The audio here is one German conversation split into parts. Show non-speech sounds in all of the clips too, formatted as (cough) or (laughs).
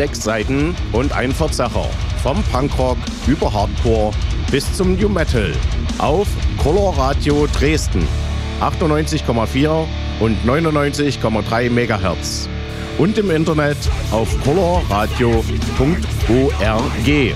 sechs Seiten und ein Verzerrer. Vom Punkrock über Hardcore bis zum New Metal. Auf Color Radio Dresden. 98,4 und 99,3 MHz. Und im Internet auf colorradio.org.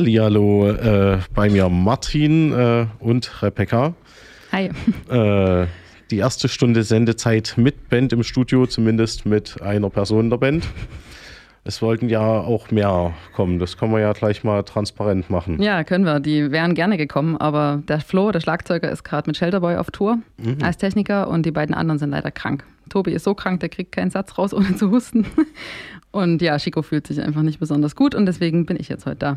Hallihallo, äh, bei mir Martin äh, und Rebecca. Hi. Äh, die erste Stunde Sendezeit mit Band im Studio, zumindest mit einer Person der Band. Es wollten ja auch mehr kommen. Das können wir ja gleich mal transparent machen. Ja, können wir. Die wären gerne gekommen, aber der Flo, der Schlagzeuger, ist gerade mit Shelterboy auf Tour als Techniker und die beiden anderen sind leider krank. Tobi ist so krank, der kriegt keinen Satz raus, (laughs) ohne zu husten. Und ja, Chico fühlt sich einfach nicht besonders gut und deswegen bin ich jetzt heute da.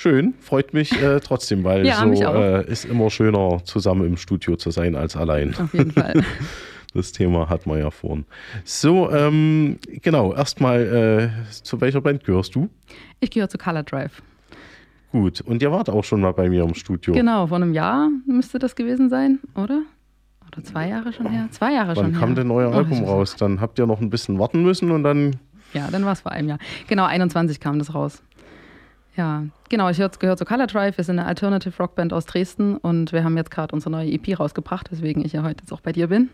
Schön, freut mich äh, trotzdem, weil (laughs) Ja, so äh, ist immer schöner, zusammen im Studio zu sein als allein. Auf jeden Fall. (laughs) Das Thema hat man ja vorhin. So, ähm, genau, erstmal, äh, zu welcher Band gehörst du? Ich gehöre zu Color Drive. Gut, und ihr wart auch schon mal bei mir im Studio. Genau, vor einem Jahr müsste das gewesen sein, oder? Oder zwei Jahre schon her? Zwei Jahre schon Wann her. kam denn euer Oh, Album raus? Dann habt ihr noch ein bisschen warten müssen und dann Ja, dann war es vor einem Jahr. Genau, 21 kam das raus. Ja, genau, ich gehöre zu Color Drive. Wir sind eine Alternative Rockband aus Dresden und wir haben jetzt gerade unsere neue EP rausgebracht, weswegen ich ja heute jetzt auch bei dir bin,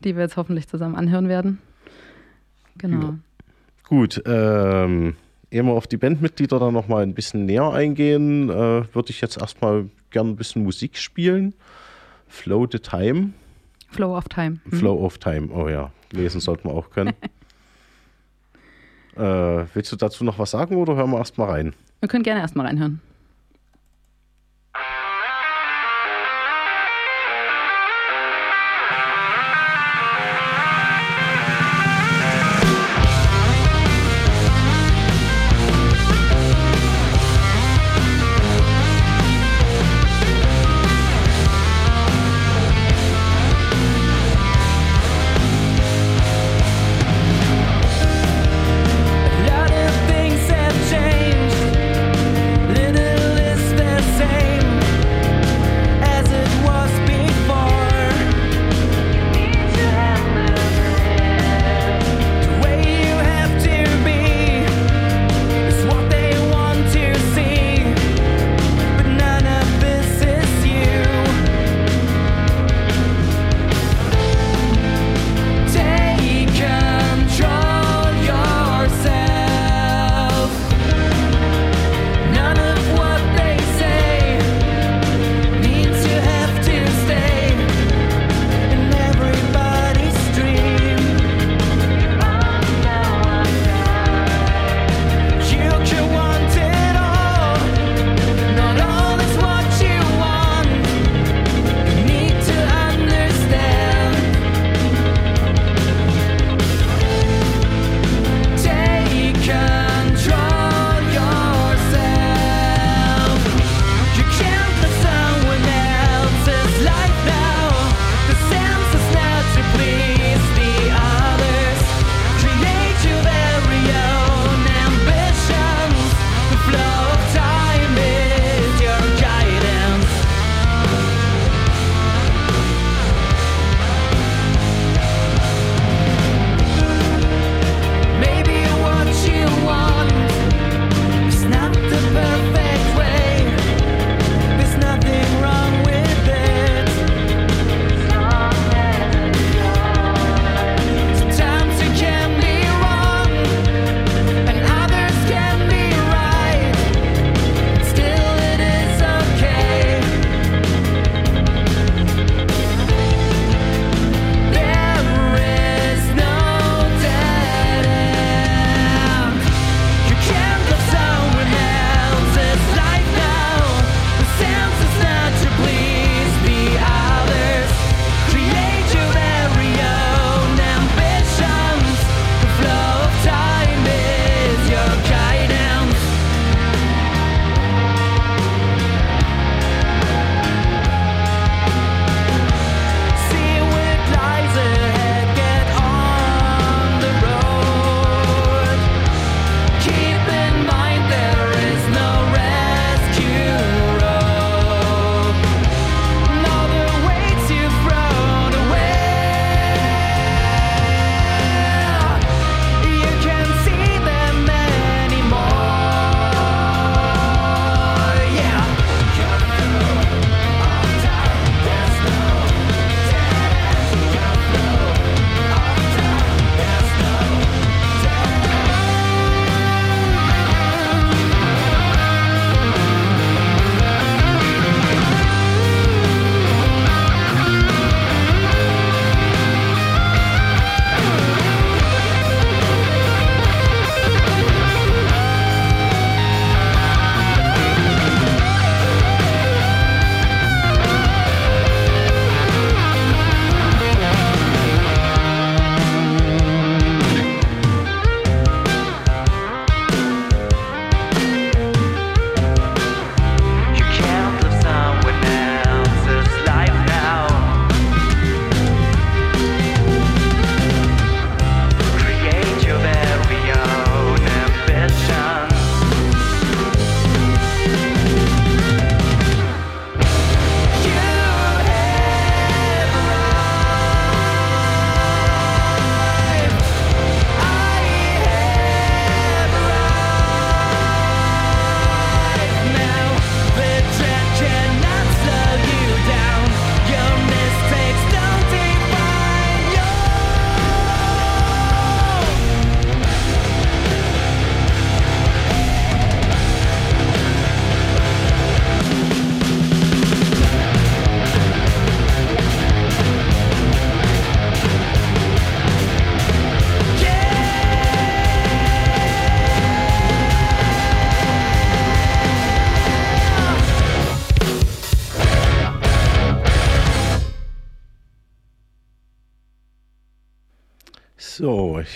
die wir jetzt hoffentlich zusammen anhören werden. Genau. Gut, ähm, ehe wir auf die Bandmitglieder dann nochmal ein bisschen näher eingehen, äh, würde ich jetzt erstmal gern ein bisschen Musik spielen. Flow the Time. Flow of Time. Mhm. Flow of Time, oh ja, lesen sollte man auch können. (laughs) äh, willst du dazu noch was sagen oder hören wir erstmal rein? Wir können gerne erstmal reinhören.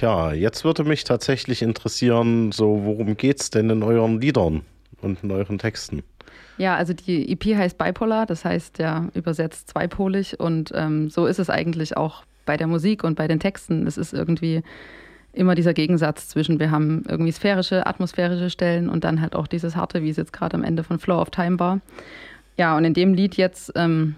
So, ja, jetzt würde mich tatsächlich interessieren, so worum geht's denn in euren Liedern und in euren Texten? Ja, also die EP heißt Bipolar, das heißt ja übersetzt zweipolig und ähm, so ist es eigentlich auch bei der Musik und bei den Texten. Es ist irgendwie immer dieser Gegensatz zwischen, wir haben irgendwie sphärische, atmosphärische Stellen und dann halt auch dieses harte, wie es jetzt gerade am Ende von Flow of Time war. Ja, und in dem Lied jetzt ähm,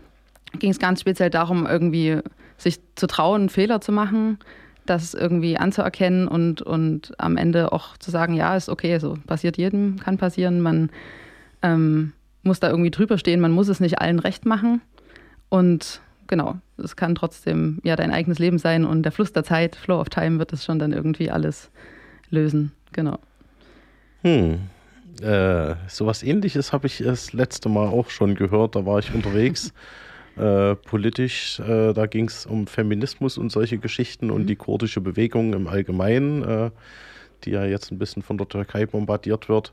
ging es ganz speziell darum, irgendwie sich zu trauen, Fehler zu machen, das irgendwie anzuerkennen und, und am Ende auch zu sagen, ja, ist okay, so passiert jedem, kann passieren, man ähm, muss da irgendwie drüber stehen, man muss es nicht allen recht machen und genau, es kann trotzdem ja dein eigenes Leben sein und der Fluss der Zeit, Flow of Time, wird es schon dann irgendwie alles lösen. Genau. Hm. Äh, sowas ähnliches habe ich das letzte Mal auch schon gehört. Da war ich unterwegs. (laughs) äh, politisch, äh, da ging es um Feminismus und solche Geschichten mhm. und die kurdische Bewegung im Allgemeinen, äh, die ja jetzt ein bisschen von der Türkei bombardiert wird.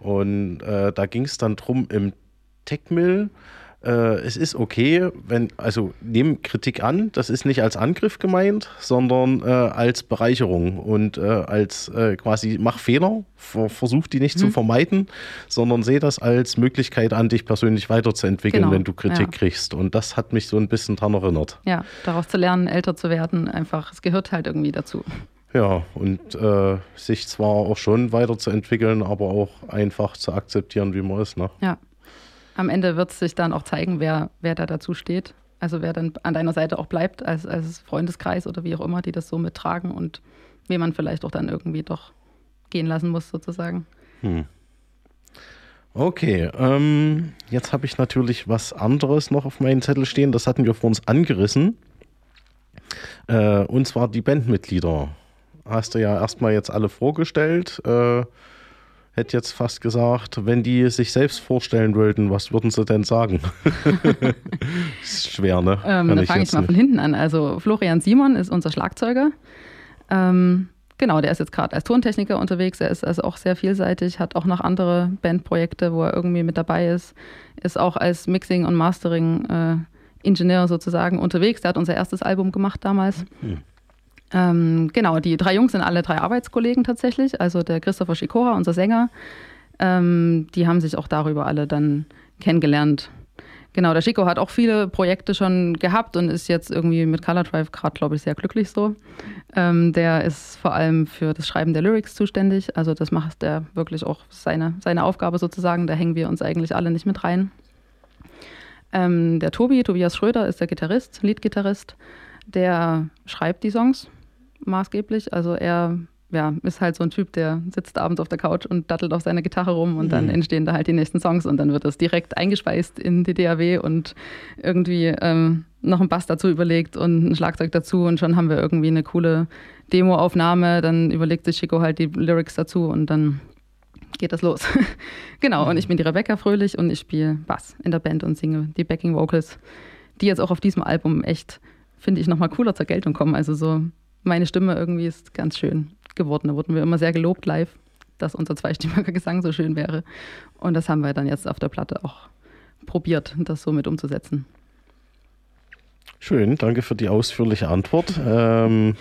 Und äh, da ging es dann drum im Techmill äh, es ist okay, wenn, also nehmen Kritik an, das ist nicht als Angriff gemeint, sondern äh, als Bereicherung und äh, als äh, quasi mach Fehler, ver versuch die nicht mhm. zu vermeiden, sondern sehe das als Möglichkeit an, dich persönlich weiterzuentwickeln, genau. wenn du Kritik ja. kriegst. Und das hat mich so ein bisschen daran erinnert. Ja, daraus zu lernen, älter zu werden, einfach, es gehört halt irgendwie dazu. Ja, und äh, sich zwar auch schon weiterzuentwickeln, aber auch einfach zu akzeptieren, wie man ist. Ne? Ja am Ende wird es sich dann auch zeigen, wer, wer da dazu steht. Also wer dann an deiner Seite auch bleibt als, als Freundeskreis oder wie auch immer, die das so mittragen und wen man vielleicht auch dann irgendwie doch gehen lassen muss, sozusagen. Hm. Okay, ähm, jetzt habe ich natürlich was anderes noch auf meinem Zettel stehen. Das hatten wir vor uns angerissen. Äh, und zwar die Bandmitglieder. Hast du ja erstmal jetzt alle vorgestellt. Äh, hätte jetzt fast gesagt, wenn die sich selbst vorstellen würden, was würden sie denn sagen? (laughs) ist schwer, ne? Ähm, dann fange ich mal nicht. von hinten an. Also Florian Simon ist unser Schlagzeuger. Ähm, genau, der ist jetzt gerade als Tontechniker unterwegs. Er ist also auch sehr vielseitig, hat auch noch andere Bandprojekte, wo er irgendwie mit dabei ist. Ist auch als Mixing- und Mastering-Ingenieur äh, sozusagen unterwegs. Der hat unser erstes Album gemacht damals. Mhm. Ähm, genau, die drei Jungs sind alle drei Arbeitskollegen tatsächlich. Also der Christopher Schikora, unser Sänger, ähm, die haben sich auch darüber alle dann kennengelernt. Genau, der Chico hat auch viele Projekte schon gehabt und ist jetzt irgendwie mit Color Drive gerade, glaube ich, sehr glücklich so. Ähm, der ist vor allem für das Schreiben der Lyrics zuständig. Also das macht er wirklich auch seine, seine Aufgabe sozusagen. Da hängen wir uns eigentlich alle nicht mit rein. Ähm, der Tobi, Tobias Schröder, ist der Gitarrist, Leadgitarrist. Der schreibt die Songs maßgeblich. Also er ja, ist halt so ein Typ, der sitzt abends auf der Couch und dattelt auf seiner Gitarre rum und mhm. dann entstehen da halt die nächsten Songs und dann wird das direkt eingespeist in die DAW und irgendwie ähm, noch ein Bass dazu überlegt und ein Schlagzeug dazu und schon haben wir irgendwie eine coole Demoaufnahme. Dann überlegt sich Chico halt die Lyrics dazu und dann geht das los. (laughs) genau, und ich bin die Rebecca Fröhlich und ich spiele Bass in der Band und singe die Backing Vocals, die jetzt auch auf diesem Album echt, finde ich, nochmal cooler zur Geltung kommen. Also so meine Stimme irgendwie ist ganz schön geworden. Da wurden wir immer sehr gelobt live, dass unser zweistimmiger Gesang so schön wäre. Und das haben wir dann jetzt auf der Platte auch probiert, das so mit umzusetzen. Schön, danke für die ausführliche Antwort. Ähm,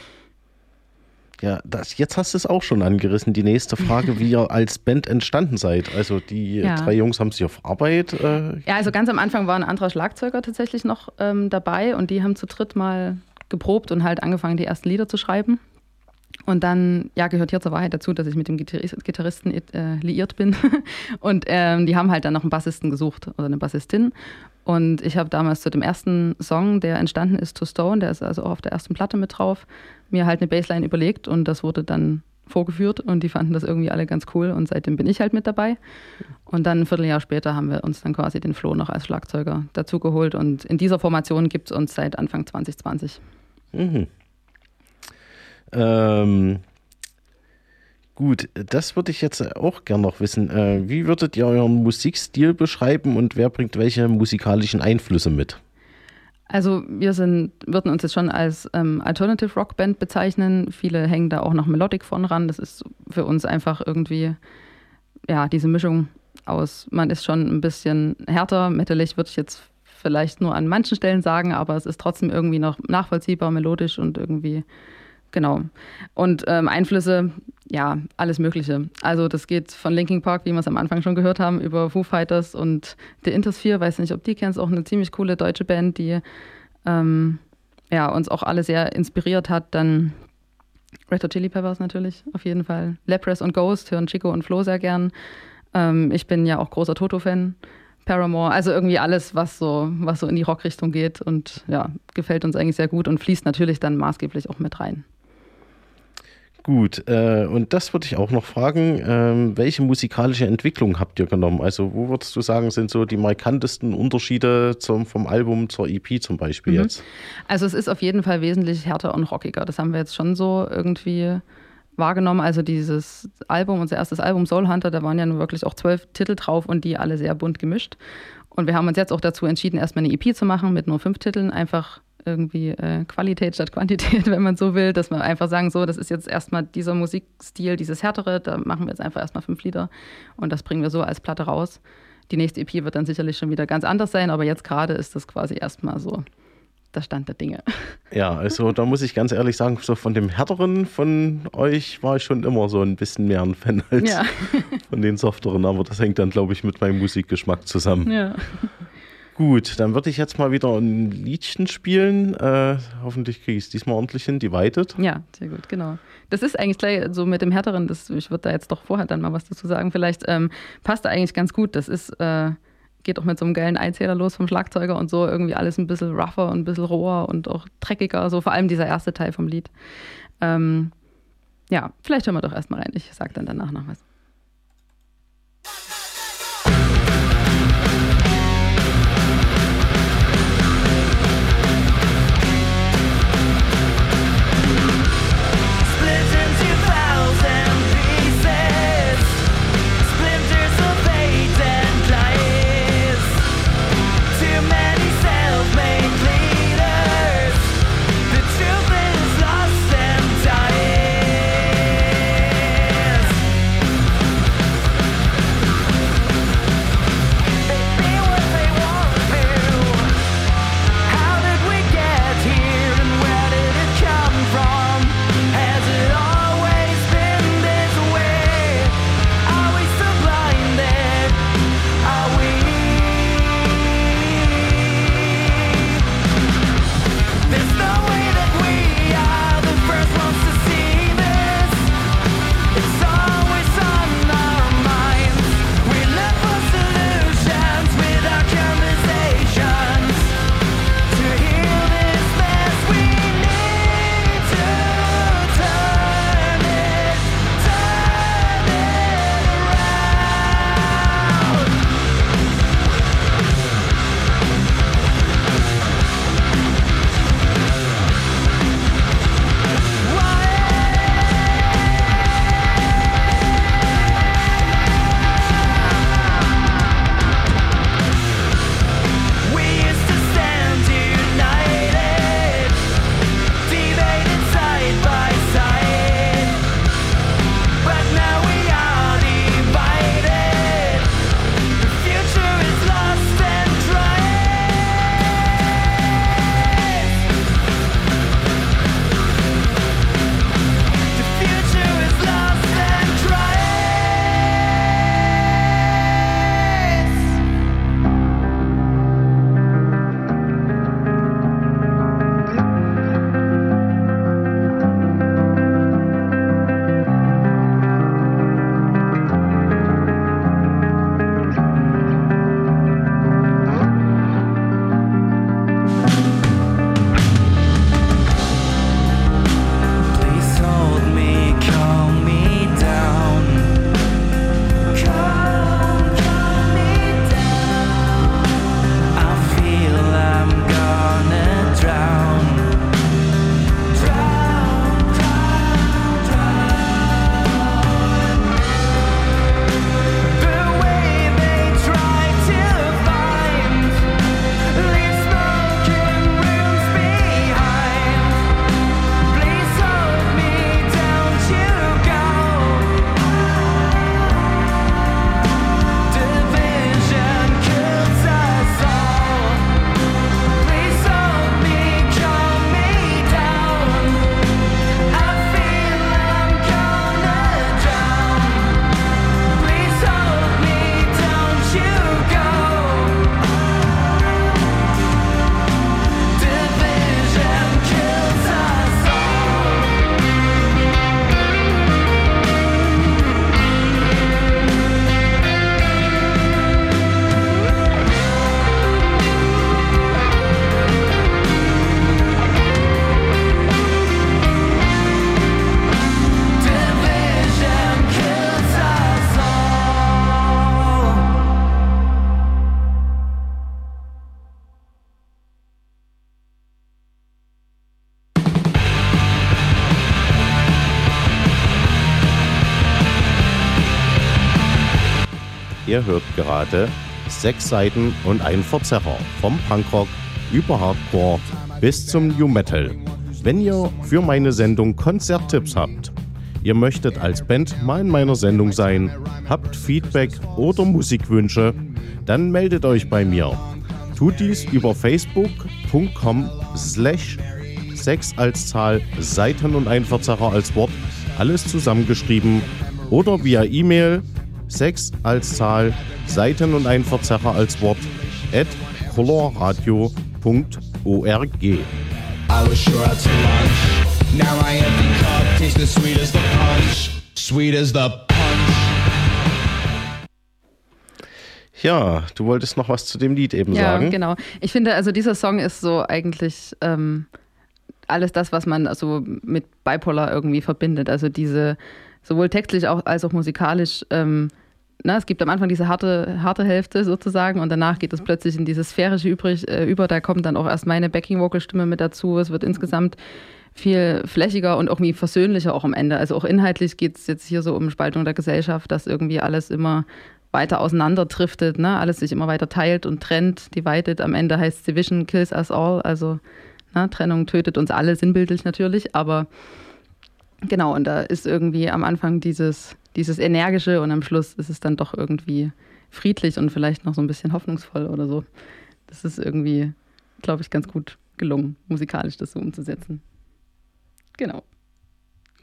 ja, das, jetzt hast du es auch schon angerissen. Die nächste Frage, wie ihr als Band entstanden seid. Also die ja. drei Jungs haben sich auf Arbeit. Äh, ja, also ganz am Anfang war ein anderer Schlagzeuger tatsächlich noch ähm, dabei und die haben zu dritt mal geprobt und halt angefangen, die ersten Lieder zu schreiben. Und dann, ja, gehört hier zur Wahrheit dazu, dass ich mit dem Gitarristen äh, liiert bin. (laughs) und ähm, die haben halt dann noch einen Bassisten gesucht oder eine Bassistin. Und ich habe damals zu dem ersten Song, der entstanden ist, To Stone, der ist also auch auf der ersten Platte mit drauf, mir halt eine Bassline überlegt und das wurde dann vorgeführt und die fanden das irgendwie alle ganz cool und seitdem bin ich halt mit dabei. Und dann ein Vierteljahr später haben wir uns dann quasi den Flo noch als Schlagzeuger dazugeholt und in dieser Formation gibt es uns seit Anfang 2020. Mhm. Ähm, gut, das würde ich jetzt auch gerne noch wissen. Äh, wie würdet ihr euren Musikstil beschreiben und wer bringt welche musikalischen Einflüsse mit? Also wir sind, würden uns jetzt schon als ähm, Alternative Rock Band bezeichnen. Viele hängen da auch noch Melodic von ran. Das ist für uns einfach irgendwie, ja, diese Mischung aus, man ist schon ein bisschen härter, metalig würde ich jetzt vielleicht nur an manchen Stellen sagen, aber es ist trotzdem irgendwie noch nachvollziehbar, melodisch und irgendwie genau. Und ähm, Einflüsse, ja, alles Mögliche. Also das geht von Linkin Park, wie wir es am Anfang schon gehört haben, über Foo Fighters und The Intersphere, weiß nicht, ob die kennst, auch eine ziemlich coole deutsche Band, die ähm, ja, uns auch alle sehr inspiriert hat. Dann Red Hot Chili Peppers natürlich, auf jeden Fall. Lepress und Ghost hören Chico und Flo sehr gern. Ähm, ich bin ja auch großer Toto-Fan. Paramore, also irgendwie alles, was so, was so in die Rockrichtung geht und ja, gefällt uns eigentlich sehr gut und fließt natürlich dann maßgeblich auch mit rein. Gut, äh, und das würde ich auch noch fragen, ähm, welche musikalische Entwicklung habt ihr genommen? Also wo würdest du sagen, sind so die markantesten Unterschiede zum, vom Album zur EP zum Beispiel mhm. jetzt? Also es ist auf jeden Fall wesentlich härter und rockiger. Das haben wir jetzt schon so irgendwie wahrgenommen. Also dieses Album, unser erstes Album Soul Hunter, da waren ja nun wirklich auch zwölf Titel drauf und die alle sehr bunt gemischt. Und wir haben uns jetzt auch dazu entschieden, erstmal eine EP zu machen mit nur fünf Titeln, einfach irgendwie äh, Qualität statt Quantität, (laughs) wenn man so will, dass wir einfach sagen, so, das ist jetzt erstmal dieser Musikstil, dieses härtere, da machen wir jetzt einfach erstmal fünf Lieder und das bringen wir so als Platte raus. Die nächste EP wird dann sicherlich schon wieder ganz anders sein, aber jetzt gerade ist das quasi erstmal so der Stand der Dinge. (laughs) Ja, also da muss ich ganz ehrlich sagen, so von dem härteren von euch war ich schon immer so ein bisschen mehr ein Fan als ja. von den softeren, aber das hängt dann, glaube ich, mit meinem Musikgeschmack zusammen. Ja. Gut, dann würde ich jetzt mal wieder ein Liedchen spielen. Äh, hoffentlich kriege ich es diesmal ordentlich hin, divided. Ja, sehr gut, genau. Das ist eigentlich gleich so mit dem Härteren, das, ich würde da jetzt doch vorher dann mal was dazu sagen. Vielleicht ähm, passt da eigentlich ganz gut. Das ist, äh, geht auch mit so einem geilen Einzähler los vom Schlagzeuger und so irgendwie alles ein bisschen rougher und ein bisschen roher und auch dreckiger, so vor allem dieser erste Teil vom Lied. Ähm, ja, vielleicht hören wir doch erstmal rein. Ich sage dann danach noch was. Hört gerade sechs Seiten und ein Verzerrer vom Punkrock über Hardcore bis zum New Metal. Wenn ihr für meine Sendung Konzerttipps habt, ihr möchtet als Band mal in meiner Sendung sein, habt Feedback oder Musikwünsche, dann meldet euch bei mir. Tut dies über facebook.com slash 6 als Zahl, Seiten und ein Verzerrer als Wort, alles zusammengeschrieben oder via E-Mail 6 als Zahl, Seiten und ein Verzerrer als Wort at colorradio.org. I was sure I'd take lunch. Now my empty cup tastes as sweet as the punch. Sweet as the punch. Ja, du wolltest noch was zu dem Lied eben Ja, sagen. genau. Ich finde, also dieser Song ist so eigentlich ähm, alles das, was man also mit Bipolar irgendwie verbindet. Also diese, sowohl textlich auch, als auch musikalisch. Ähm, na, es gibt am Anfang diese harte, harte Hälfte sozusagen und danach geht es plötzlich in dieses sphärische übrig, äh, über. Da kommt dann auch erst meine Backing-Vocal-Stimme mit dazu. Es wird insgesamt viel flächiger und irgendwie versöhnlicher auch am Ende. Also auch inhaltlich geht es jetzt hier so um Spaltung der Gesellschaft, dass irgendwie alles immer weiter auseinander driftet, ne? alles sich immer weiter teilt und trennt, divided. Am Ende heißt Division kills us all, also ne? Trennung tötet uns alle, sinnbildlich natürlich, aber genau, und da ist irgendwie am Anfang dieses, dieses Energische und am Schluss ist es dann doch irgendwie friedlich und vielleicht noch so ein bisschen hoffnungsvoll oder so. Das ist irgendwie, glaube ich, ganz gut gelungen, musikalisch das so umzusetzen. Genau.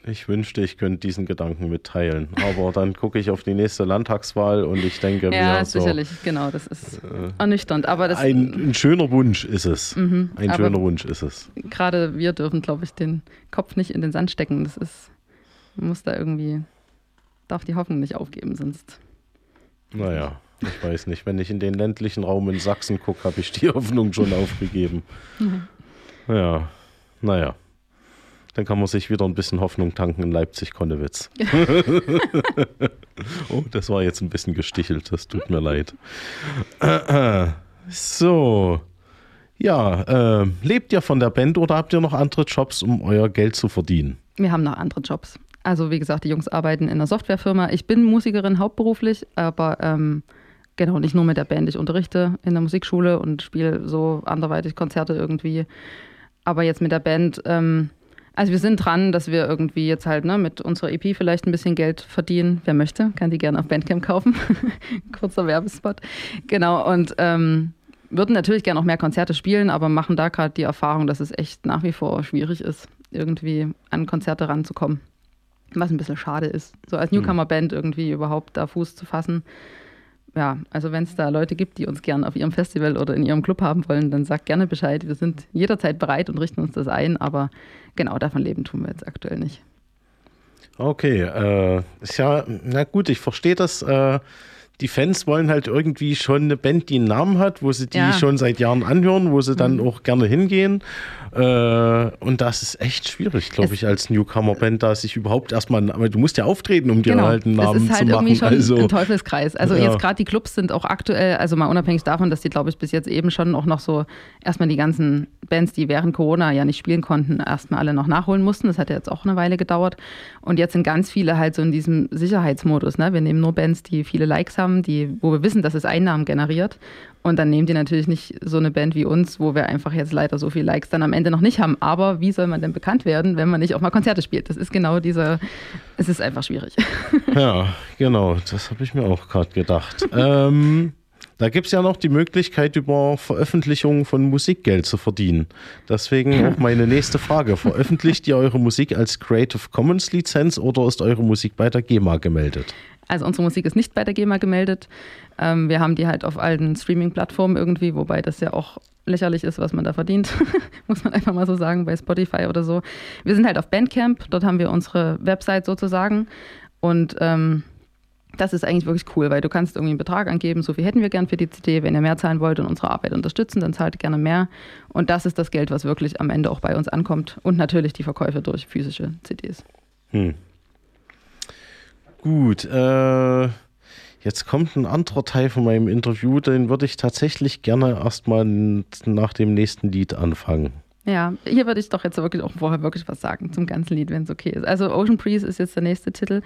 Ich wünschte, ich könnte diesen Gedanken mitteilen. Aber dann gucke ich auf die nächste Landtagswahl und ich denke Ja, mir so, sicherlich, genau, das ist ernüchternd. Aber das ein, ein schöner Wunsch ist es. Mhm, ein schöner Wunsch ist es. gerade wir dürfen, glaube ich, den Kopf nicht in den Sand stecken. Das ist, man muss da irgendwie, darf die Hoffnung nicht aufgeben, sonst. Naja, ich weiß nicht. Wenn ich in den ländlichen Raum in Sachsen gucke, habe ich die (laughs) Hoffnung schon aufgegeben. Ja, naja. Dann kann man sich wieder ein bisschen Hoffnung tanken in Leipzig-Konnewitz. (laughs) (laughs) oh, das war jetzt ein bisschen gestichelt. Das tut mir leid. (clears throat) So. Ja, äh, lebt ihr von der Band oder habt ihr noch andere Jobs, um euer Geld zu verdienen? Wir haben noch andere Jobs. Also wie gesagt, die Jungs arbeiten in einer Softwarefirma. Ich bin Musikerin hauptberuflich, aber ähm, genau nicht nur mit der Band. Ich unterrichte in der Musikschule und spiele so anderweitig Konzerte irgendwie. Aber jetzt mit der Band, ähm, also wir sind dran, dass wir irgendwie jetzt halt ne, mit unserer EP vielleicht ein bisschen Geld verdienen. Wer möchte, kann die gerne auf Bandcamp kaufen. (laughs) Kurzer Werbespot. Genau, und ähm, würden natürlich gerne noch mehr Konzerte spielen, aber machen da gerade die Erfahrung, dass es echt nach wie vor schwierig ist, irgendwie an Konzerte ranzukommen. Was ein bisschen schade ist, so als Newcomer-Band irgendwie überhaupt da Fuß zu fassen. Ja, also wenn es da Leute gibt, die uns gerne auf ihrem Festival oder in ihrem Club haben wollen, dann sagt gerne Bescheid. Wir sind jederzeit bereit und richten uns das ein, aber genau davon leben tun wir jetzt aktuell nicht. Okay, äh, ist ja, na gut, ich verstehe das. Äh, die Fans wollen halt irgendwie schon eine Band, die einen Namen hat, wo sie die Ja. schon seit Jahren anhören, wo sie dann auch gerne hingehen. Äh, und das ist echt schwierig, glaube ich, als Newcomer-Band, da sich überhaupt erstmal, aber du musst ja auftreten, um dir halt einen Namen es ist halt zu machen. irgendwie schon also, ein Teufelskreis. Also Ja. jetzt gerade die Clubs sind auch aktuell, also mal unabhängig davon, dass die, glaube ich, bis jetzt eben schon auch noch so erstmal die ganzen Bands, die während Corona ja nicht spielen konnten, erstmal alle noch nachholen mussten. Das hat ja jetzt auch eine Weile gedauert. Und jetzt sind ganz viele halt so in diesem Sicherheitsmodus. Ne? Wir nehmen nur Bands, die viele Likes haben, die, wo wir wissen, dass es Einnahmen generiert. Und dann nehmen die natürlich nicht so eine Band wie uns, wo wir einfach jetzt leider so viele Likes dann am Ende noch nicht haben. Aber wie soll man denn bekannt werden, wenn man nicht auch mal Konzerte spielt? Das ist genau dieser, es ist einfach schwierig. (laughs) ja, genau, das habe ich mir auch gerade gedacht. ähm, da gibt es ja noch die Möglichkeit, über Veröffentlichungen von Musik Geld zu verdienen. Deswegen (laughs) auch meine nächste Frage. Veröffentlicht ihr eure Musik als Creative Commons Lizenz oder ist eure Musik bei der GEMA gemeldet? Also unsere Musik ist nicht bei der GEMA gemeldet. Ähm, wir haben die halt auf allen Streaming-Plattformen irgendwie, wobei das ja auch lächerlich ist, was man da verdient, (laughs) muss man einfach mal so sagen, bei Spotify oder so. Wir sind halt auf Bandcamp, dort haben wir unsere Website sozusagen und ähm, das ist eigentlich wirklich cool, weil du kannst irgendwie einen Betrag angeben, so viel hätten wir gern für die CD. Wenn ihr mehr zahlen wollt und unsere Arbeit unterstützen, dann zahlt gerne mehr. Und das ist das Geld, was wirklich am Ende auch bei uns ankommt. Und natürlich die Verkäufe durch physische CDs. Hm. Gut, äh, jetzt kommt ein anderer Teil von meinem Interview, den würde ich tatsächlich gerne erstmal nach dem nächsten Lied anfangen. Ja, hier würde ich doch jetzt wirklich auch vorher wirklich was sagen zum ganzen Lied, wenn es okay ist. Also Ocean Breeze ist jetzt der nächste Titel.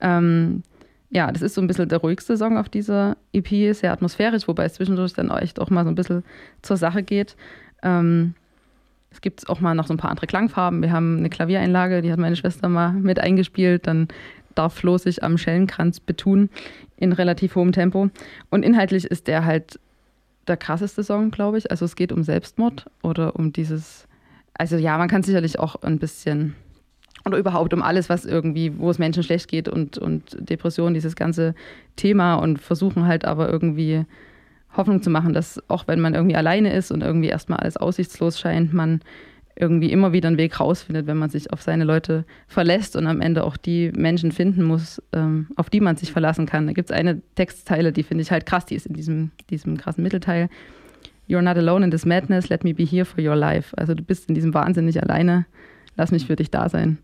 Ähm, ja, das ist so ein bisschen der ruhigste Song auf dieser EP, sehr atmosphärisch, wobei es zwischendurch dann echt auch mal so ein bisschen zur Sache geht. Ähm, es gibt auch mal noch so ein paar andere Klangfarben. Wir haben eine Klaviereinlage, die hat meine Schwester mal mit eingespielt. Dann darf Flo sich am Schellenkranz betun in relativ hohem Tempo. Und inhaltlich ist der halt der krasseste Song, glaube ich. Also es geht um Selbstmord oder um dieses, also ja, man kann sicherlich auch ein bisschen oder überhaupt um alles, was irgendwie, wo es Menschen schlecht geht und, und Depressionen, dieses ganze Thema und versuchen halt aber irgendwie Hoffnung zu machen, dass auch wenn man irgendwie alleine ist und irgendwie erstmal alles aussichtslos scheint, man irgendwie immer wieder einen Weg rausfindet, wenn man sich auf seine Leute verlässt und am Ende auch die Menschen finden muss, ähm, auf die man sich verlassen kann. Da gibt es eine Textzeile, die finde ich halt krass, die ist in diesem, diesem krassen Mittelteil. You're not alone in this madness, let me be here for your life. Also du bist in diesem Wahnsinn nicht alleine, lass mich für dich da sein.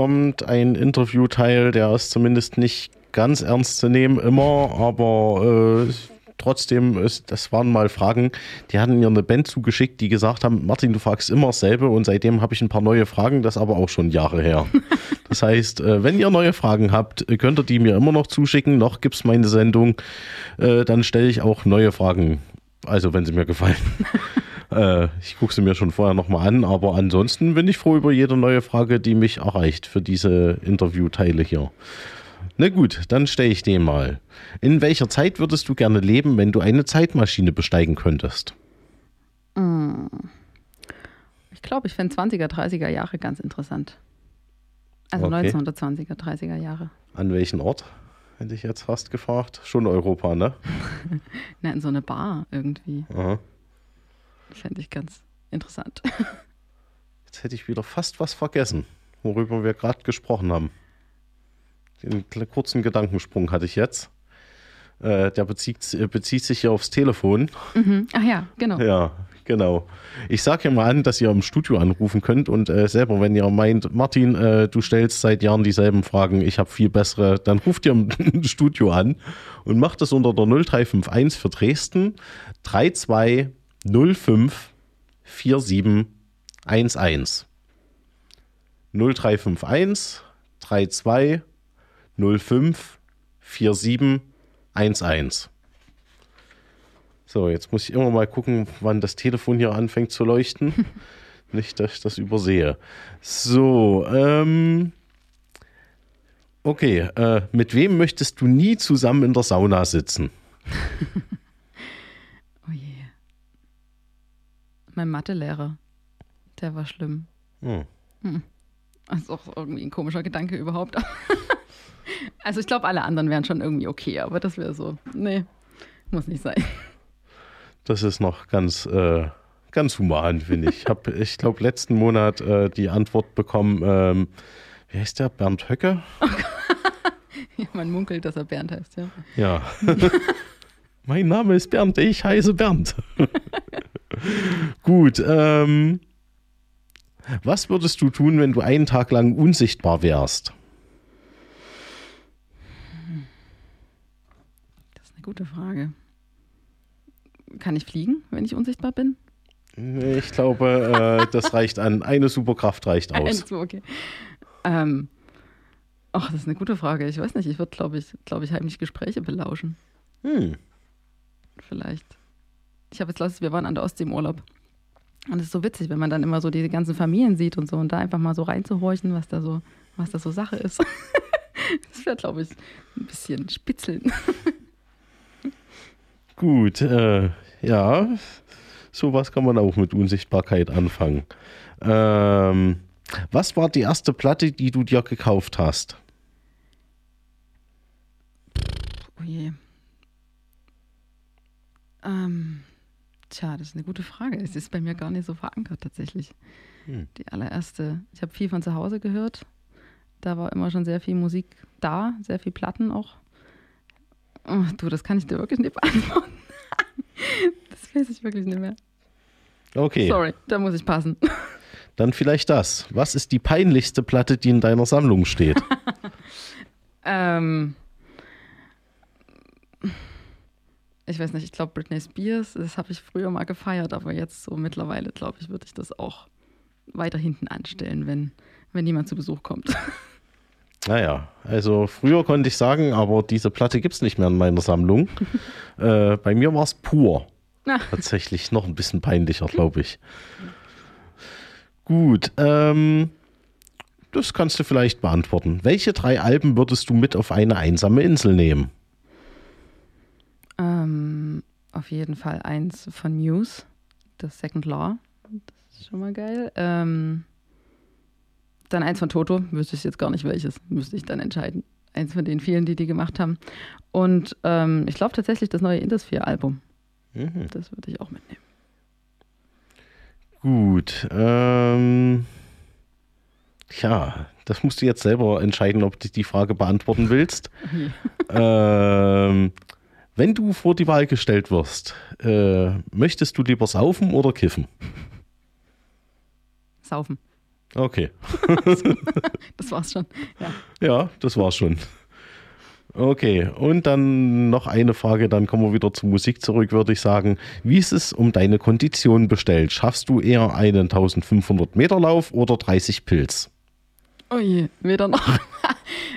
Kommt ein Interviewteil, der ist zumindest nicht ganz ernst zu nehmen immer, aber äh, trotzdem, ist, das waren mal Fragen, die hatten mir eine Band zugeschickt, die gesagt haben, Martin, du fragst immer dasselbe und seitdem habe ich ein paar neue Fragen, das aber auch schon Jahre her. (laughs) Das heißt, äh, wenn ihr neue Fragen habt, äh, könnt ihr die mir immer noch zuschicken, noch gibt es meine Sendung, äh, dann stelle ich auch neue Fragen, also wenn sie mir gefallen. (laughs) Äh, ich gucke sie mir schon vorher nochmal an, aber ansonsten bin ich froh über jede neue Frage, die mich erreicht für diese Interviewteile hier. Na gut, dann stelle ich den mal. In welcher Zeit würdest du gerne leben, wenn du eine Zeitmaschine besteigen könntest? Ich glaube, ich fände 20er, 30er Jahre ganz interessant. Also Okay. 1920er, 30er Jahre. An welchen Ort? Hätte ich jetzt fast gefragt. Schon Europa, ne? (laughs) Na, in so eine Bar irgendwie. Aha. Fände ich ganz interessant. (laughs) Jetzt hätte ich wieder fast was vergessen, worüber wir gerade gesprochen haben. Den kurzen Gedankensprung hatte ich jetzt. Äh, der bezieht, äh, bezieht sich ja aufs Telefon. Ach ja, genau. Ja, genau. Ich sage ja mal an, dass ihr im Studio anrufen könnt und äh, selber, wenn ihr meint, Martin, äh, du stellst seit Jahren dieselben Fragen, ich habe viel bessere, dann ruft ihr im (laughs) Studio an und macht es unter der 0351 für Dresden 3205 4711. 0351 32 05 4711. So, jetzt muss ich immer mal gucken, wann das Telefon hier anfängt zu leuchten. (laughs) Nicht, dass ich das übersehe. So, ähm. Okay, äh, mit wem möchtest du nie zusammen in der Sauna sitzen? (laughs) Oh je. Mein Mathelehrer, der war schlimm. Hm. Das ist auch irgendwie ein komischer Gedanke überhaupt. (laughs) Also ich glaube, alle anderen wären schon irgendwie okay, aber das wäre so, nee, muss nicht sein. Das ist noch ganz, äh, ganz human, finde ich. Ich habe, ich glaube, letzten Monat äh, die Antwort bekommen, ähm, wie heißt der? Bernd Höcke? (laughs) Ja, man munkelt, dass er Bernd heißt, ja. Ja. (laughs) mein Name ist Bernd, ich heiße Bernd. (laughs) Gut, ähm, was würdest du tun, wenn du einen Tag lang unsichtbar wärst? Das ist eine gute Frage. Kann ich fliegen, wenn ich unsichtbar bin? Nee, Ich glaube, äh, das reicht an. Eine Superkraft reicht aus. So, okay. Ähm, ach, das ist eine gute Frage. Ich weiß nicht, ich würde, glaube ich, glaube ich, heimlich Gespräche belauschen. Hm. Vielleicht. Ich habe jetzt letztens, wir waren an der Ostsee im Urlaub. Und es ist so witzig, wenn man dann immer so diese ganzen Familien sieht und so und da einfach mal so reinzuhorchen, was da so, was da so Sache ist. (laughs) das wäre, glaube ich, ein bisschen spitzeln. (laughs) Gut, äh, ja, sowas kann man auch mit Unsichtbarkeit anfangen. Ähm, was war die erste Platte, die du dir gekauft hast? Oh je. Ähm, tja, das ist eine gute Frage. Es ist bei mir gar nicht so verankert tatsächlich. Hm. Die allererste. Ich habe viel von zu Hause gehört. Da war immer schon sehr viel Musik da, sehr viel Platten auch. Oh, du, das kann ich dir wirklich nicht (laughs) beantworten. das weiß ich wirklich nicht mehr. Okay, Sorry, da muss ich passen. dann vielleicht das. Was ist die peinlichste Platte, die in deiner Sammlung steht? (laughs) Ähm, ich weiß nicht, ich glaube Britney Spears, das habe ich früher mal gefeiert, aber jetzt so mittlerweile, glaube ich, würde ich das auch weiter hinten anstellen, wenn, wenn jemand zu Besuch kommt. (laughs) Naja, also früher konnte ich sagen, aber diese Platte gibt es nicht mehr in meiner Sammlung. (laughs) äh, bei mir war es pur. Na. Tatsächlich noch ein bisschen peinlicher, glaube ich. Gut, ähm, das kannst du vielleicht beantworten. Welche drei Alben würdest du mit auf eine einsame Insel nehmen? Ähm, auf jeden Fall eins von News, das Second Law. Das ist schon mal geil. Ähm, dann eins von Toto, wüsste ich jetzt gar nicht welches, müsste ich dann entscheiden. Eins von den vielen, die die gemacht haben. Und ähm, ich glaube tatsächlich das neue Indosphere-Album. Mhm. Das würde ich auch mitnehmen. Gut, ähm, ja, das musst du jetzt selber entscheiden, ob du die Frage beantworten willst. (laughs) ähm, wenn du vor die Wahl gestellt wirst, äh, möchtest du lieber saufen oder kiffen? Saufen. Okay. (laughs) Das war's schon. Ja. Ja, das war's schon. Okay, und dann noch eine Frage, dann kommen wir wieder zur Musik zurück, würde ich sagen. Wie ist es um deine Kondition bestellt? Schaffst du eher einen 1500 Meter Lauf oder 30 Pilz? Oh je, weder noch.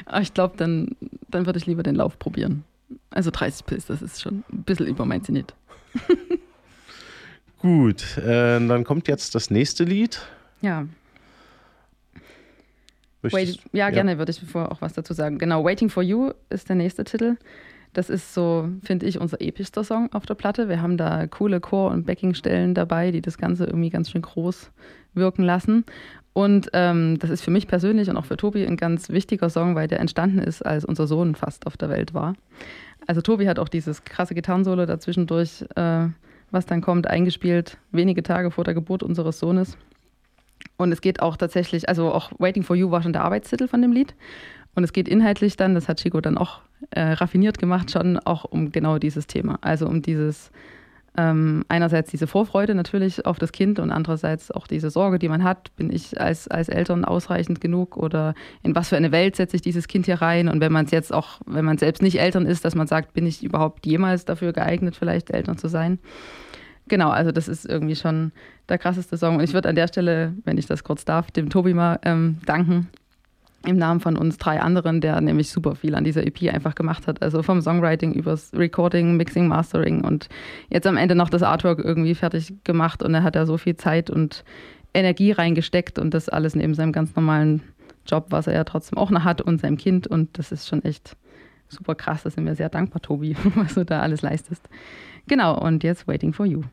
Aber (laughs) ich glaube, dann, dann würde ich lieber den Lauf probieren. Also 30 Pilz, das ist schon ein bisschen über mein Zenit. (laughs) Gut, äh, dann kommt jetzt das nächste Lied. Ja, Wait, ja, gerne würde ich bevor auch was dazu sagen. Genau, Waiting for You ist der nächste Titel. Das ist so, finde ich, unser epischster Song auf der Platte. Wir haben da coole Chor- und Backingstellen dabei, die das Ganze irgendwie ganz schön groß wirken lassen. Und ähm, das ist für mich persönlich und auch für Tobi ein ganz wichtiger Song, weil der entstanden ist, als unser Sohn fast auf der Welt war. Also Tobi hat auch dieses krasse Gitarrensolo dazwischendurch, äh, was dann kommt, eingespielt, wenige Tage vor der Geburt unseres Sohnes. Und es geht auch tatsächlich, also auch Waiting for You war schon der Arbeitstitel von dem Lied. Und es geht inhaltlich dann, das hat Chico dann auch äh, raffiniert gemacht, schon auch um genau dieses Thema. Also um dieses, ähm, einerseits diese Vorfreude natürlich auf das Kind und andererseits auch diese Sorge, die man hat, bin ich als, als Eltern ausreichend genug oder in was für eine Welt setze ich dieses Kind hier rein? Und wenn man es jetzt auch, wenn man selbst nicht Eltern ist, dass man sagt, bin ich überhaupt jemals dafür geeignet, vielleicht Eltern zu sein? Genau, also das ist irgendwie schon der krasseste Song. Und ich würde an der Stelle, wenn ich das kurz darf, dem Tobi mal ähm, danken, im Namen von uns drei anderen, der nämlich super viel an dieser EP einfach gemacht hat. Also vom Songwriting übers Recording, Mixing, Mastering und jetzt am Ende noch das Artwork irgendwie fertig gemacht. Und er hat da so viel Zeit und Energie reingesteckt und das alles neben seinem ganz normalen Job, was er ja trotzdem auch noch hat und seinem Kind. Und das ist schon echt super krass. Da sind wir sehr dankbar, Tobi, (laughs) was du da alles leistest. Genau, und jetzt Waiting for You.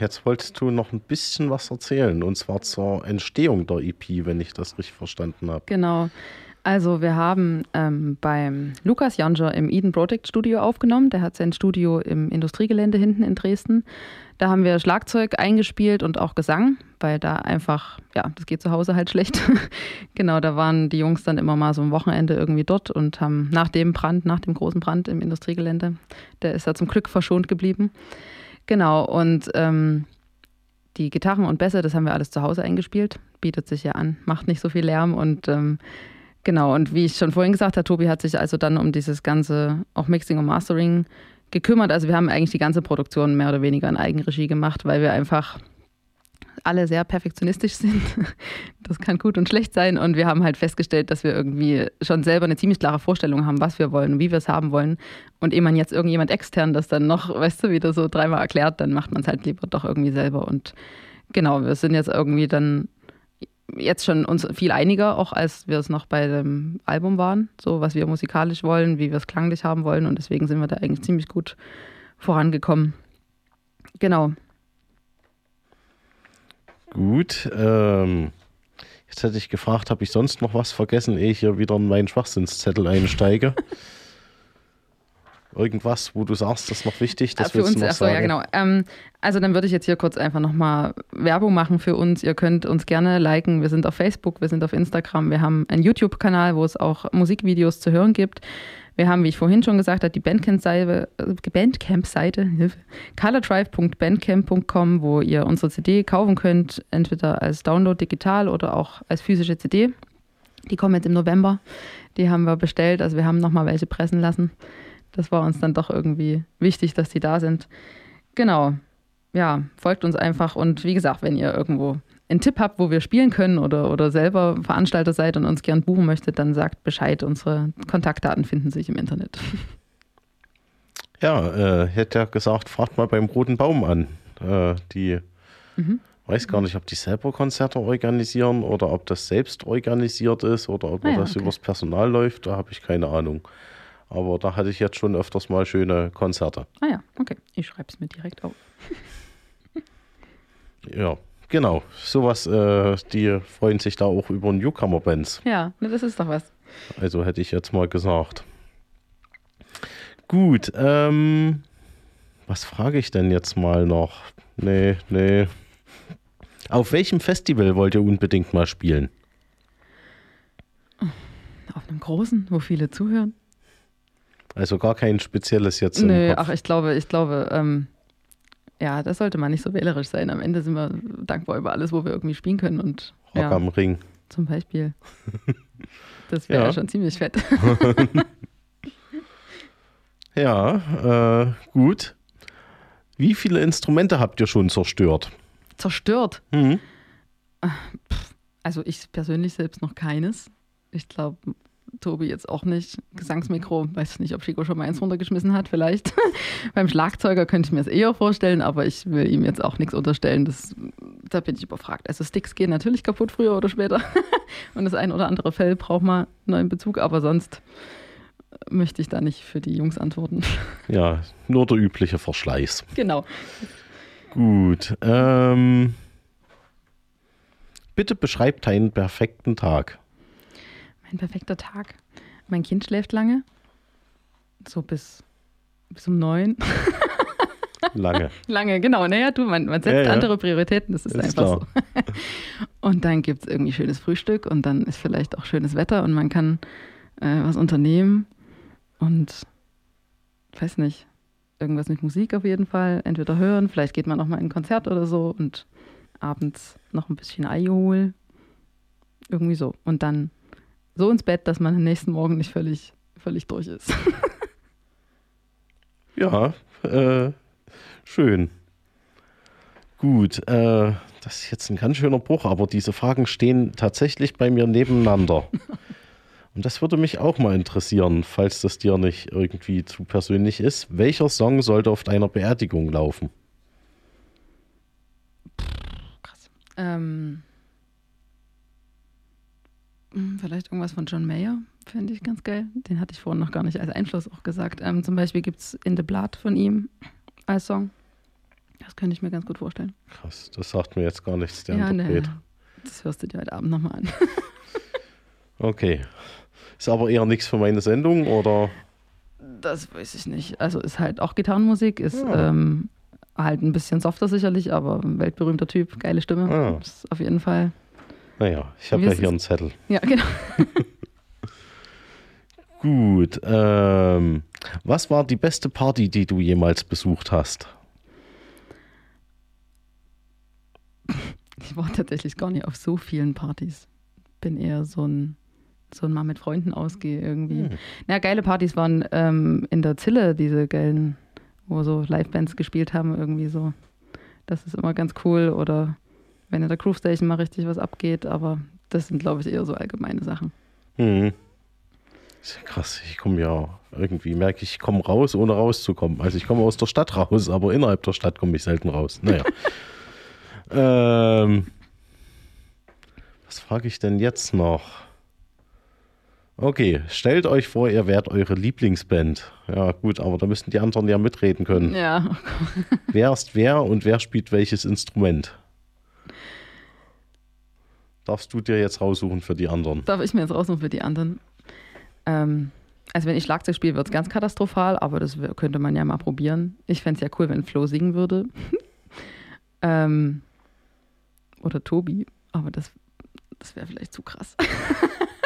Jetzt wolltest du noch ein bisschen was erzählen und zwar zur Entstehung der EP, wenn ich das richtig verstanden habe. Genau. Also wir haben ähm, beim Lukas Janscher im Eden Project Studio aufgenommen. Der hat sein Studio im Industriegelände hinten in Dresden. Da haben wir Schlagzeug eingespielt und auch Gesang, weil da einfach, ja, das geht zu Hause halt schlecht. (laughs) genau, da waren die Jungs dann immer mal so am Wochenende irgendwie dort und haben nach dem Brand, nach dem großen Brand im Industriegelände, der ist ja zum Glück verschont geblieben. Genau, und ähm, die Gitarren und Bässe, das haben wir alles zu Hause eingespielt. Bietet sich ja an, macht nicht so viel Lärm und ähm, Genau, und wie ich schon vorhin gesagt habe, Tobi hat sich also dann um dieses ganze, auch Mixing und Mastering gekümmert. Also wir haben eigentlich die ganze Produktion mehr oder weniger in Eigenregie gemacht, weil wir einfach alle sehr perfektionistisch sind. Das kann gut und schlecht sein. Und wir haben halt festgestellt, dass wir irgendwie schon selber eine ziemlich klare Vorstellung haben, was wir wollen und wie wir es haben wollen. Und ehe man jetzt irgendjemand extern das dann noch, (laughs) weißt du, wieder so dreimal erklärt, dann macht man es halt lieber doch irgendwie selber. Und genau, wir sind jetzt irgendwie dann jetzt schon uns viel einiger, auch als wir es noch bei dem Album waren, so was wir musikalisch wollen, wie wir es klanglich haben wollen und deswegen sind wir da eigentlich ziemlich gut vorangekommen. Genau. Gut, ähm, jetzt hätte ich gefragt, habe ich sonst noch was vergessen, ehe ich hier wieder in meinen Schwachsinnszettel einsteige? (laughs) Irgendwas, wo du sagst, das ist noch wichtig, das Äh, für willst uns, du noch achso, ja sagen? genau. Ähm, also dann würde ich jetzt hier kurz einfach nochmal Werbung machen für uns. Ihr könnt uns gerne liken. Wir sind auf Facebook, wir sind auf Instagram, wir haben einen YouTube-Kanal, wo es auch Musikvideos zu hören gibt. Wir haben, wie ich vorhin schon gesagt habe, die Bandcamp-Seite, äh, Bandcamp-Seite, colordrive.bandcamp.com, wo ihr unsere CD kaufen könnt, entweder als Download digital oder auch als physische CD. Die kommen jetzt im November. Die haben wir bestellt, also wir haben nochmal welche pressen lassen. Das war uns dann doch irgendwie wichtig, dass die da sind. Genau. Ja, folgt uns einfach. Und wie gesagt, wenn ihr irgendwo einen Tipp habt, wo wir spielen können oder, oder selber Veranstalter seid und uns gern buchen möchtet, dann sagt Bescheid. Unsere Kontaktdaten finden sich im Internet. (laughs) Ja, äh, hätte ja gesagt, fragt mal beim Roten Baum an. Äh, die Mhm. weiß gar nicht, ob die selber Konzerte organisieren oder ob das selbst organisiert ist oder ob Ah ja, das okay. übers Personal läuft. Da habe ich keine Ahnung. Aber da hatte ich jetzt schon öfters mal schöne Konzerte. Ah ja, okay. Ich schreibe es mir direkt auf. Ja, genau. Sowas, äh, die freuen sich da auch über Newcomer-Bands. Ja, das ist doch was. Also hätte ich jetzt mal gesagt. Gut, ähm, was frage ich denn jetzt mal noch? Nee, nee. Auf welchem Festival wollt ihr unbedingt mal spielen? Auf einem großen, wo viele zuhören. Also gar kein spezielles jetzt Kopf. ach, ich glaube, ich glaube, ähm, ja, das sollte man nicht so wählerisch sein. Am Ende sind wir dankbar über alles, wo wir irgendwie spielen können und Rock ja, am Ring. zum Beispiel. (laughs) Das wäre Ja. ja. schon ziemlich fett. (laughs) Ja, äh, gut. Wie viele Instrumente habt ihr schon zerstört? Zerstört. Hm? Also ich persönlich selbst noch keines. Ich glaube, Tobi jetzt auch nicht. Gesangsmikro, weiß nicht, ob Chico schon mal eins runtergeschmissen hat, vielleicht. (laughs) Beim Schlagzeuger könnte ich mir es eher vorstellen, aber ich will ihm jetzt auch nichts unterstellen. Das, da bin ich überfragt. Also Sticks gehen natürlich kaputt früher oder später. (laughs) Und das ein oder andere Fell braucht mal neuen Bezug, aber sonst möchte ich da nicht für die Jungs antworten. (laughs) Ja, nur der übliche Verschleiß. genau. Gut. Ähm, bitte beschreibt deinen perfekten Tag. Mein perfekter Tag. Mein Kind schläft lange. So bis, bis um neun. (laughs) Lange. Lange, genau. Naja, du, man, man setzt Ja, ja. andere Prioritäten, das ist, Ist einfach so. (laughs) und dann gibt es irgendwie schönes Frühstück und dann ist vielleicht auch schönes Wetter und man kann äh, was unternehmen und weiß nicht, irgendwas mit Musik auf jeden Fall. Entweder hören, vielleicht geht man auch mal in ein Konzert oder so und abends noch ein bisschen Alkohol. Irgendwie so. Und dann so ins Bett, dass man am nächsten Morgen nicht völlig, völlig durch ist. (laughs) Ja, äh, schön. Gut, äh, das ist jetzt ein ganz schöner Bruch, aber diese Fragen stehen tatsächlich bei mir nebeneinander. (laughs) Und das würde mich auch mal interessieren, falls das dir nicht irgendwie zu persönlich ist. Welcher Song sollte auf deiner Beerdigung laufen? Ähm, hm, vielleicht irgendwas von John Mayer, fände ich ganz geil. Den hatte ich vorhin noch gar nicht als Einfluss auch gesagt. Ähm, zum Beispiel gibt es In the Blood von ihm als Song. Das könnte ich mir ganz gut vorstellen. Krass, das sagt mir jetzt gar nichts, der ja, ne, das hörst du dir heute Abend nochmal an. (laughs) Okay. Ist aber eher nichts für meine Sendung, oder? Das weiß ich nicht. Also ist halt auch Gitarrenmusik, ist Ja. ähm, halt ein bisschen softer sicherlich, aber ein weltberühmter Typ, geile Stimme. Ah. Ist auf jeden Fall. Naja, ich habe ja hier einen Zettel. Ja, genau. (laughs) Gut. Ähm, was war die beste Party, die du jemals besucht hast? Ich war tatsächlich gar nicht auf so vielen Partys. Bin eher so ein, so ein Mal mit Freunden ausgehe irgendwie. Hm. Na, geile Partys waren ähm, in der Zille, diese geilen, wo so Livebands gespielt haben, irgendwie so. Das ist immer ganz cool. Oder wenn in der Groove Station mal richtig was abgeht, aber das sind, glaube ich, eher so allgemeine Sachen. Hm. Ist ja krass, ich komme ja irgendwie, merke ich, ich komme raus, ohne rauszukommen. Also ich komme aus der Stadt raus, aber innerhalb der Stadt komme ich selten raus. Naja. (laughs) ähm, was frage ich denn jetzt noch? Okay, stellt euch vor, ihr wärt eure Lieblingsband. Ja, gut, aber da müssten die anderen ja mitreden können. Ja, (laughs) Wer ist wer und wer spielt welches Instrument? Darfst du dir jetzt raussuchen für die anderen? darf ich mir jetzt raussuchen für die anderen. Ähm, also wenn ich Schlagzeug spiele, wird es ganz katastrophal, aber das könnte man ja mal probieren. Ich fände es ja cool, wenn Flo singen würde. (laughs) ähm, oder Tobi, aber das, das wäre vielleicht zu krass.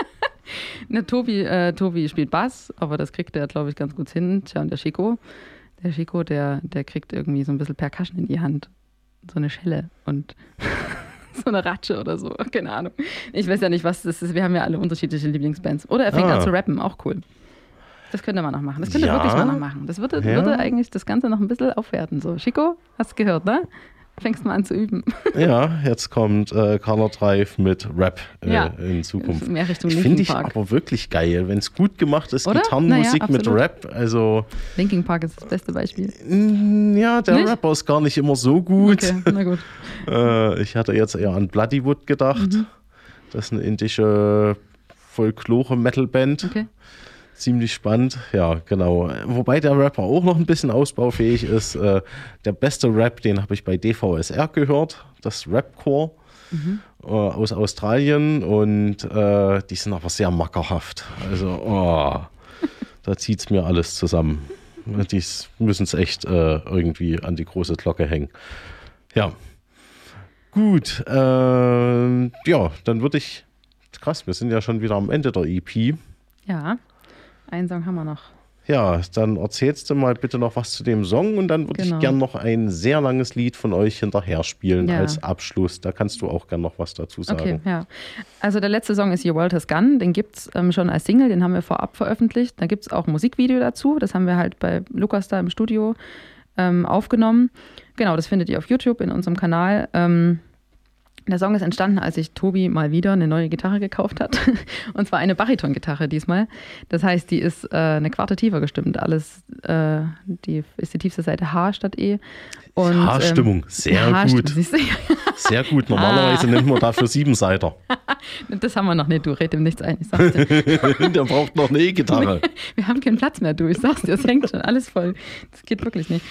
(laughs) ne, Tobi, äh, Tobi spielt Bass, aber das kriegt er, glaube ich, ganz gut hin. Tja, und der Chico, der Chico, der, der kriegt irgendwie so ein bisschen Percussion in die Hand. So eine Schelle und (laughs) so eine Ratsche oder so. (laughs) Keine Ahnung. Ich weiß ja nicht, was das ist. Wir haben ja alle unterschiedliche Lieblingsbands. Oder er fängt Ah. an zu rappen, auch cool. Das könnte man noch machen. Das könnte Ja. wirklich mal noch machen. Das würde, Ja. würde eigentlich das Ganze noch ein bisschen aufwerten. So, Chico, hast du gehört, ne? Fängst mal an zu üben. (laughs) Ja, jetzt kommt äh, Color Drive mit Rap äh, Ja. in Zukunft. Mehr Richtung Ich finde Linkin ich aber wirklich geil, wenn es gut gemacht ist, Oder? Gitarrenmusik Naja, mit. Rap. Also Linkin Park ist das beste Beispiel. ja, der Nicht? Rapper ist gar nicht immer so gut. Okay, na gut. (laughs) Äh, ich hatte jetzt eher an Bloodywood gedacht. Mhm. Das ist eine indische Folklore-Metal-Band. Okay. Ziemlich spannend, ja, genau. Wobei der Rapper auch noch ein bisschen ausbaufähig ist. Äh, der beste Rap, den habe ich bei DVSR gehört, das Rapcore äh, aus Australien und äh, die sind aber sehr mackerhaft. Also, oh, (laughs) da zieht es mir alles zusammen. Die müssen es echt äh, irgendwie an die große Glocke hängen. Ja. Gut, ähm, ja, dann würde ich. Krass, wir sind ja schon wieder am Ende der EP. Ja, einen Song haben wir noch. Ja, dann erzählst du mal bitte noch was zu dem Song und dann würde Genau. ich gern noch ein sehr langes Lied von euch hinterher spielen Ja. als Abschluss. Da kannst du auch gern noch was dazu sagen. Okay, ja. Also der letzte Song ist Your World Has Gone. Den gibt es ähm, schon als Single, den haben wir vorab veröffentlicht. Da gibt es auch ein Musikvideo dazu. Das haben wir halt bei Lukas da im Studio ähm, aufgenommen. Genau, das findet ihr auf YouTube in unserem Kanal. Ähm, der Song ist entstanden, als sich Tobi mal wieder eine neue Gitarre gekauft hat. (laughs) Und zwar eine Bariton-Gitarre diesmal. Das heißt, die ist äh, eine Quarte tiefer gestimmt. Alles, äh, die ist die tiefste Seite H statt E. Und, Haarstimmung, sehr Haarstimmung, gut. (laughs) Sehr gut. Normalerweise Ah. nennt man dafür Siebenseiter. (laughs) Das haben wir noch nicht, du red ihm nichts ein. Ich sag's dir. Der braucht noch eine E-Gitarre. Wir haben keinen Platz mehr, du. Ich sag's dir, es hängt schon alles voll. Das geht wirklich nicht.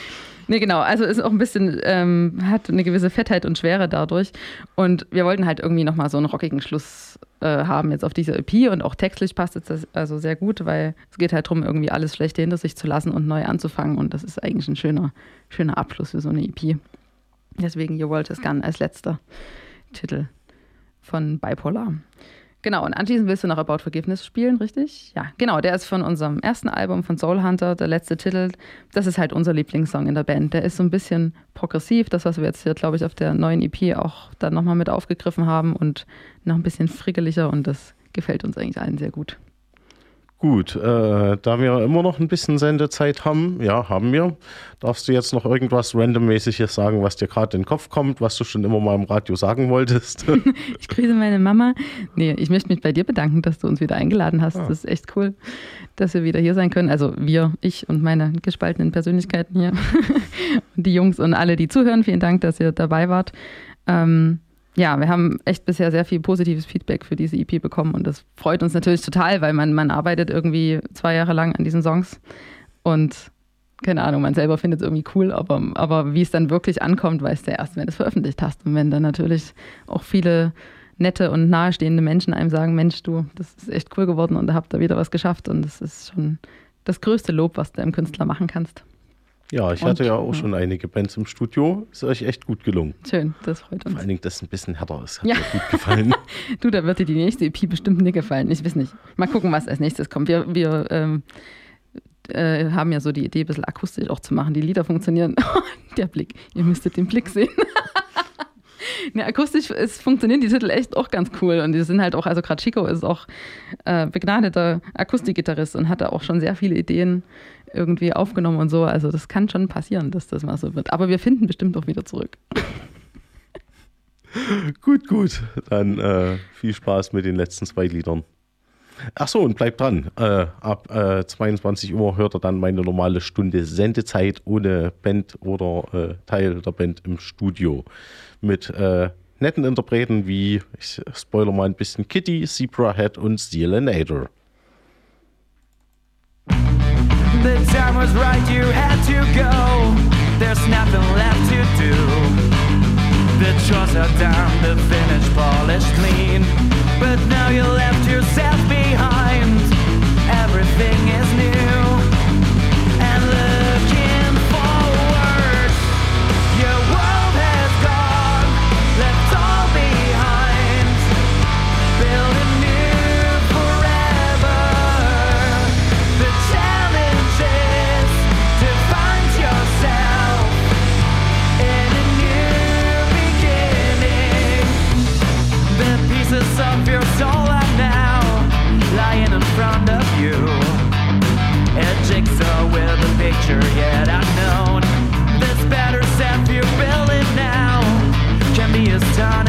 Nee, genau. Also ist auch ein bisschen, ähm, hat eine gewisse Fettheit und Schwere dadurch. Und wir wollten halt irgendwie nochmal so einen rockigen Schluss äh, haben jetzt auf dieser EP und auch textlich passt es das also sehr gut, weil es geht halt darum, irgendwie alles Schlechte hinter sich zu lassen und neu anzufangen. Und das ist eigentlich ein schöner, schöner Abschluss für so eine EP. Deswegen Your World is Gone als letzter Titel von Bipolar. Genau, und anschließend willst du noch About Forgiveness spielen, richtig? Ja, genau, der ist von unserem ersten Album von Soul Hunter, der letzte Titel. Das ist halt unser Lieblingssong in der Band. Der ist so ein bisschen progressiv, das, was wir jetzt hier, glaube ich, auf der neuen EP auch dann nochmal mit aufgegriffen haben und noch ein bisschen frickeliger und das gefällt uns eigentlich allen sehr gut. Gut, äh, da wir immer noch ein bisschen Sendezeit haben, ja, haben wir, darfst du jetzt noch irgendwas Randommäßiges sagen, was dir gerade in den Kopf kommt, was du schon immer mal im Radio sagen wolltest? (laughs) Ich grüße meine Mama. Nee, ich möchte mich bei dir bedanken, dass du uns wieder eingeladen hast. Das ist echt cool, dass wir wieder hier sein können. Also wir, ich und meine gespaltenen Persönlichkeiten hier. (laughs) und die Jungs und alle, die zuhören, vielen Dank, dass ihr dabei wart. Ähm, ja, wir haben echt bisher sehr viel positives Feedback für diese EP bekommen und das freut uns natürlich total, weil man, man arbeitet irgendwie zwei Jahre lang an diesen Songs und keine Ahnung, man selber findet es irgendwie cool, aber, aber wie es dann wirklich ankommt, weißt du erst, wenn du es veröffentlicht hast. Und wenn dann natürlich auch viele nette und nahestehende Menschen einem sagen, Mensch, du, das ist echt cool geworden und da habt ihr wieder was geschafft. Und das ist schon das größte Lob, was du einem Künstler machen kannst. Ja, ich Und, hatte ja auch schon einige Bands im Studio. Ist euch echt gut gelungen. Schön, das freut uns. Vor allen Dingen, dass es ein bisschen härter ist. Hat Ja. mir gut gefallen. (laughs) Du, da wird dir die nächste EP bestimmt nicht gefallen. Ich weiß nicht. Mal gucken, was als nächstes kommt. Wir, wir ähm, äh, haben ja so die Idee, ein bisschen akustisch auch zu machen. Die Lieder funktionieren. (laughs) Der Blick, ihr müsstet den Blick sehen. (laughs) (laughs) Ne, akustisch ist, funktionieren die Titel echt auch ganz cool. Und die sind halt auch, also gerade Chico ist auch äh, begnadeter Akustikgitarrist und hat da auch schon sehr viele Ideen irgendwie aufgenommen und so. Also das kann schon passieren, dass das mal so wird. Aber wir finden bestimmt auch wieder zurück. (laughs) gut, gut. Dann äh, viel Spaß mit den letzten zwei Liedern. Ach so, und bleibt dran. Äh, ab äh, 22 Uhr hört er dann meine normale Stunde Sendezeit ohne Band oder äh, Teil der Band im Studio. Mit äh, netten Interpreten wie, ich spoiler mal ein bisschen, Kitty, Zebrahead und Sealenator. The time was right, you had to go. There's nothing left to do. The chores are done, the finish polished clean. But now you left. Everything is new. future yet unknown. This better set view building now can be as done.